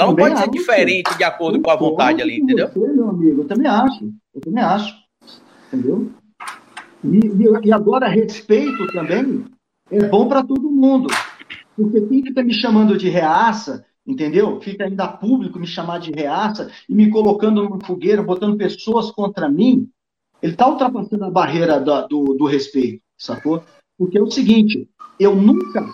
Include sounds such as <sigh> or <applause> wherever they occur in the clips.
Ela não pode ser diferente de acordo com a vontade ali, entendeu? Você, meu amigo, eu também acho. Eu também acho. Entendeu? E, e agora, respeito também é bom para todo mundo. Porque quem fica me chamando de reaça, entendeu? Fica ainda público me chamar de reaça e me colocando numa fogueira, botando pessoas contra mim, ele está ultrapassando a barreira do, do, do respeito, sacou? Porque é o seguinte, eu nunca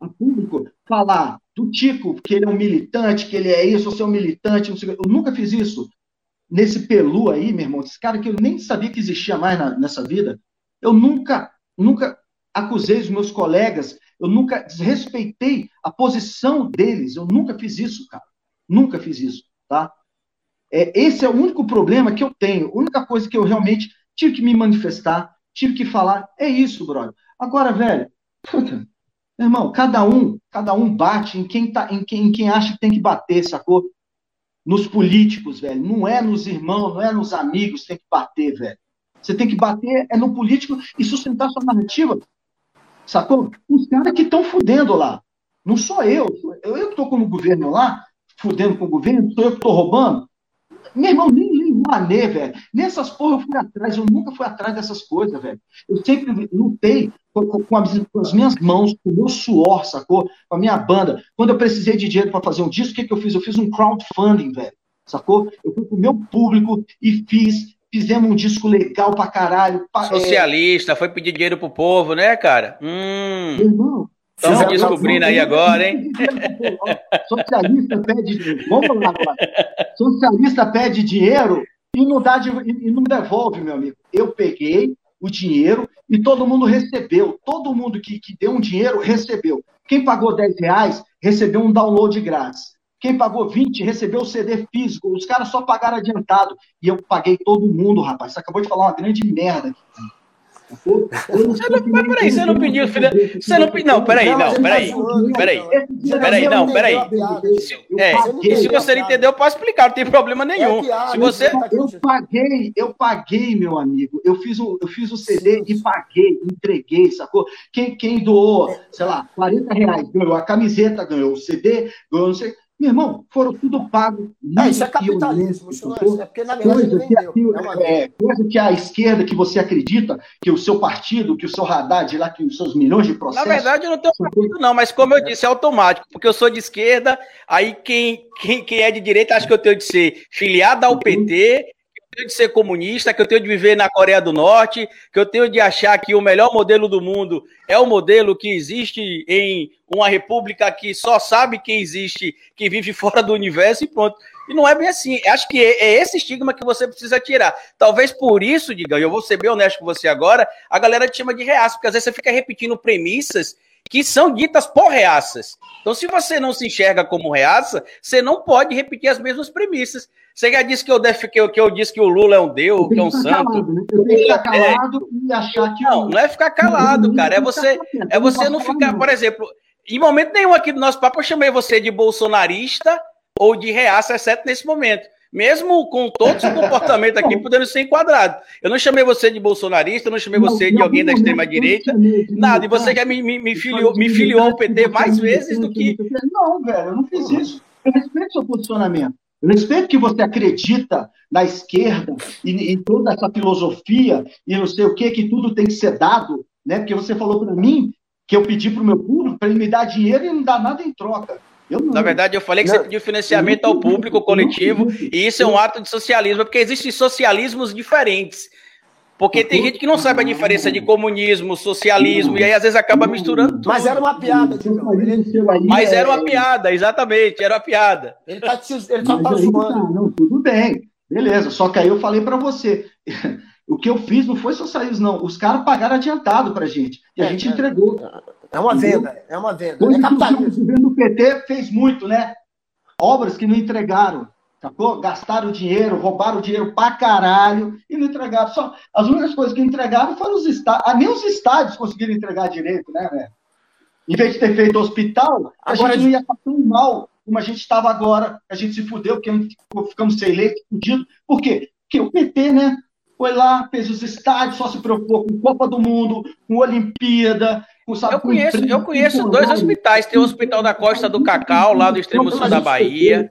a público falar do Tico que ele é um militante, que ele é isso, eu sou um militante, eu nunca fiz isso. Nesse Pelu aí, meu irmão, esse cara que eu nem sabia que existia mais na, nessa vida, eu nunca, nunca acusei os meus colegas, eu nunca desrespeitei a posição deles, eu nunca fiz isso, cara. Nunca fiz isso, tá? É, esse é o único problema que eu tenho, a única coisa que eu realmente tive que me manifestar, tive que falar, é isso, brother. Agora, velho, puta, irmão, cada um, cada um bate em quem, tá, em quem, em quem acha que tem que bater, sacou? Nos políticos, velho. Não é nos irmãos, não é nos amigos que tem que bater, velho. Você tem que bater é no político e sustentar sua narrativa. Sacou? Os caras que estão fudendo lá. Não sou eu. Eu, eu que estou com o governo lá, fudendo com o governo, sou eu que estou roubando. Meu irmão, Rouanet, velho. Nessas porra eu fui atrás, eu nunca fui atrás dessas coisas, velho. Eu sempre lutei com, com, as, com, as, minhas mãos, com o meu suor, sacou? Com a minha banda. Quando eu precisei de dinheiro para fazer um disco, o que, que eu fiz? Eu fiz um crowdfunding, velho. Sacou? Eu fui com o meu público e fiz. Fizemos um disco legal pra caralho. Pra, Socialista, é... foi pedir dinheiro pro povo, né, cara? Hum. Irmão, Estamos descobrindo aí agora, hein? Socialista pede dinheiro. Vamos lá agora. Socialista pede dinheiro e não, dá e não devolve, meu amigo. Eu peguei o dinheiro e todo mundo recebeu. Todo mundo que, que deu um dinheiro recebeu. Quem pagou 10 reais recebeu um download grátis. Quem pagou 20 recebeu o CD físico. Os caras só pagaram adiantado. E eu paguei todo mundo, rapaz. Você acabou de falar uma grande merda aqui. Você não, mas peraí, você não pediu. Você não pediu. Não, peraí, não, peraí. Peraí. Peraí, não, peraí. É, se você não entendeu, eu posso explicar, não tem problema nenhum. Se você. Eu paguei, eu paguei, meu amigo. Eu fiz o, eu fiz o CD e paguei, entreguei, sacou? Quem, quem doou, sei lá, 40 reais, ganhou a camiseta, ganhou o CD, ganhou não sei. Meu irmão, foram tudo pago. É, isso é capitalismo. Isso é, é porque, na verdade, coisa, que, é, é, coisa que a esquerda, que você acredita, que o seu partido, que o seu radar, de lá, que os seus milhões de processos... Na verdade, eu não tenho partido, não, mas como eu disse, é automático, porque eu sou de esquerda, aí quem, quem, quem é de direita acha que eu tenho de ser filiado ao PT tenho de ser comunista, que eu tenho de viver na Coreia do Norte, que eu tenho de achar que o melhor modelo do mundo é o modelo que existe em uma república que só sabe quem existe, que vive <laughs> fora do universo e pronto. E não é bem assim. Acho que é, é esse estigma que você precisa tirar. Talvez por isso, diga, eu vou ser bem honesto com você agora, a galera te chama de reaça, porque às vezes você fica repetindo premissas que são ditas por reaças. Então, se você não se enxerga como reaça, você não pode repetir as mesmas premissas. Você já disse que eu, def... que eu, que eu disse que o Lula é um deus, que é um santo. Calado, né? Eu tenho que ficar calado é... e achar que. Não, não é ficar calado, cara. É você, é você não ficar, por exemplo, em momento nenhum aqui do nosso papo eu chamei você de bolsonarista ou de reaça, exceto nesse momento. Mesmo com todo o seu comportamento aqui podendo ser enquadrado. Eu não chamei você de bolsonarista, eu não chamei você de alguém da extrema-direita, nada. E você já me, me, me, filiou, me filiou ao PT mais vezes do que. Não, velho, eu não fiz isso. Eu respeito seu posicionamento. Eu respeito que você acredita na esquerda e em toda essa filosofia e não sei o que, que tudo tem que ser dado, né? Porque você falou para mim que eu pedi para o meu público para ele me dar dinheiro e não dar nada em troca. Na verdade, eu falei que não, você pediu financiamento ao público, coletivo, e isso é um ato de socialismo, porque existem socialismos diferentes. Porque tem gente que não sabe a diferença de comunismo, socialismo, e aí às vezes acaba misturando tudo. Mas era uma piada, Mas era uma piada, exatamente, era uma piada. Ele tá, ele só tá zoando. Não, tudo bem, beleza. Só que aí eu falei para você. <laughs> O que eu fiz não foi socialismo, não. Os caras pagaram adiantado pra gente. E a é, gente é, entregou. É uma venda, é uma venda. Hoje, é o governo do PT fez muito, né? Obras que não entregaram. Sacou? Gastaram dinheiro, roubaram dinheiro pra caralho e não entregaram. Só, as únicas coisas que entregaram foram os estádios. Ah, nem os estádios conseguiram entregar direito, né, velho? Em vez de ter feito hospital, a agora gente não ia estar tão mal como a gente estava agora. A gente se fudeu, porque ficamos sem leite, fudido. Por quê? Porque o PT, né? Foi lá, fez os estádios, só se preocupou com Copa do Mundo, com Olimpíada, eu conheço, eu conheço dois hospitais. Tem o Hospital da Costa do Cacau, lá do extremo sul da Bahia.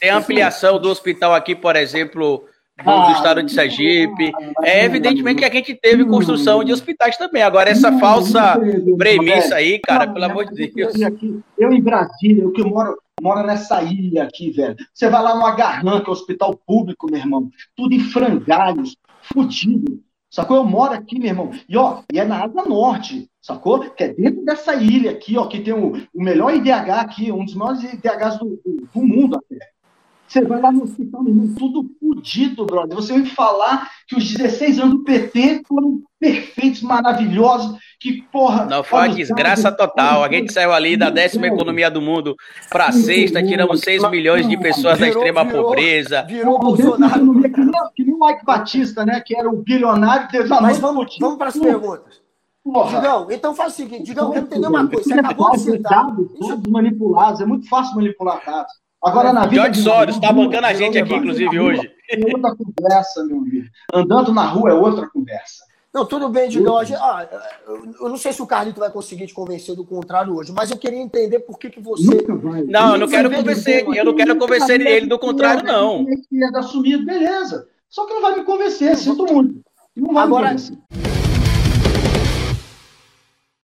Tem a ampliação do hospital aqui, por exemplo, do, do, estado de Sergipe. É evidentemente que a gente teve construção de hospitais também. Agora, essa falsa premissa aí, cara, pelo amor de Deus. Eu em Brasília, eu que moro, moro nessa ilha aqui, velho. Você vai lá no Agarran, que é um hospital público, meu irmão. Tudo em frangalhos, fudido. Sacou? Eu moro aqui, meu irmão. E, ó, e é na Asa Norte, sacou? Que é dentro dessa ilha aqui, ó, que tem o, o melhor IDH aqui, um dos maiores IDHs do, do, do mundo até. Você vai lá no hospital, meu irmão, tudo fodido, brother. Você vai falar que os 16 anos do PT foram perfeitos, maravilhosos, que porra. Não, foi uma desgraça total. A gente saiu ali da décima economia do mundo para sexta, tiramos 6 milhões de pessoas da extrema virou, pobreza. Virou Bolsonaro. Que nem, que nem o Mike Batista, né? Que era o bilionário. Mas vamos, vamos para as perguntas. Porra. Digão, então faz o seguinte, Digão, eu quero entender uma coisa. Você acabou de citar. Dados manipulados, é muito fácil manipular dados. Agora, na vida. George Soros está bancando a gente aqui, inclusive, hoje. É outra conversa, meu amigo. Andando na rua é outra conversa. Não, tudo bem, Digão. Ah, eu não sei se o Carlito vai conseguir te convencer do contrário hoje, mas eu queria entender por que, que você. Não, eu não quero convencer, eu não quero convencer ele do contrário, não. Ele é assumido, beleza. Só que não vai me convencer, sinto muito. Não vai Agora, me convencer.